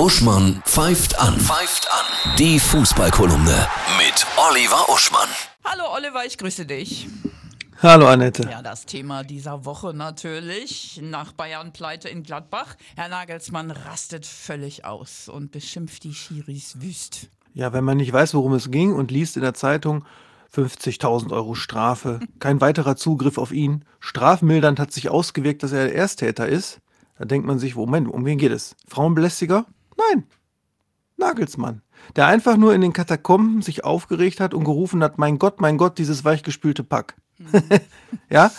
Uschmann pfeift an. Pfeift an. Die Fußballkolumne mit Oliver Uschmann. Hallo Oliver, ich grüße dich. Hallo Annette. Ja, das Thema dieser Woche natürlich. Nach Bayern Pleite in Gladbach. Herr Nagelsmann rastet völlig aus und beschimpft die Schiris wüst. Ja, wenn man nicht weiß, worum es ging und liest in der Zeitung 50.000 Euro Strafe, kein weiterer Zugriff auf ihn, strafmildernd hat sich ausgewirkt, dass er der Ersttäter ist, da denkt man sich, Moment, um wen geht es? Frauenbelästiger? Nein, Nagelsmann, der einfach nur in den Katakomben sich aufgeregt hat und gerufen hat, mein Gott, mein Gott, dieses weichgespülte Pack. ja,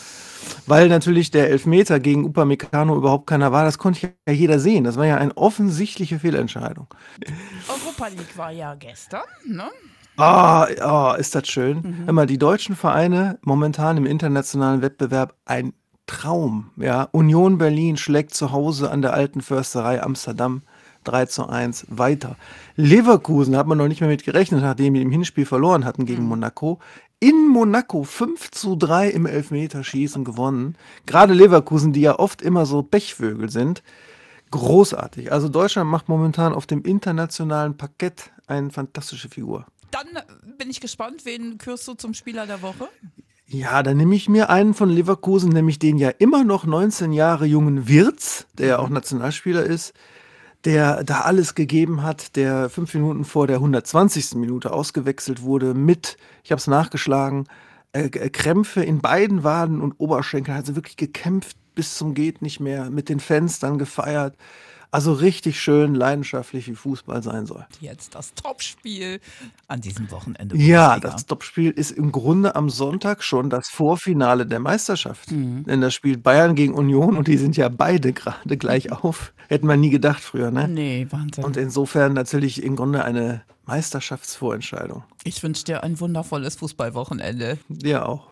weil natürlich der Elfmeter gegen Upamecano überhaupt keiner war, das konnte ja jeder sehen. Das war ja eine offensichtliche Fehlentscheidung. Europa League war ja gestern, ne? Ah, oh, ist das schön. Mhm. Mal, die deutschen Vereine momentan im internationalen Wettbewerb ein Traum. Ja, Union Berlin schlägt zu Hause an der alten Försterei Amsterdam 3 zu 1 weiter. Leverkusen hat man noch nicht mehr mit gerechnet, nachdem die im Hinspiel verloren hatten gegen mhm. Monaco. In Monaco 5 zu 3 im Elfmeterschießen gewonnen. Gerade Leverkusen, die ja oft immer so Pechvögel sind. Großartig. Also Deutschland macht momentan auf dem internationalen Parkett eine fantastische Figur. Dann bin ich gespannt, wen kürst du zum Spieler der Woche? Ja, dann nehme ich mir einen von Leverkusen, nämlich den ja immer noch 19 Jahre jungen Wirtz, der ja auch Nationalspieler ist, der da alles gegeben hat, der fünf Minuten vor der 120. Minute ausgewechselt wurde mit, ich habe es nachgeschlagen, äh, Krämpfe in beiden Waden und Oberschenkeln, also wirklich gekämpft bis zum geht nicht mehr, mit den Fans dann gefeiert. Also richtig schön leidenschaftlich, wie Fußball sein soll. Jetzt das Topspiel an diesem Wochenende. Ja, das Topspiel ist im Grunde am Sonntag schon das Vorfinale der Meisterschaft. Mhm. Denn das spielt Bayern gegen Union und die sind ja beide gerade gleich auf. Hätten wir nie gedacht früher, ne? Nee, Wahnsinn. Und insofern natürlich im Grunde eine Meisterschaftsvorentscheidung. Ich wünsche dir ein wundervolles Fußballwochenende. Dir auch.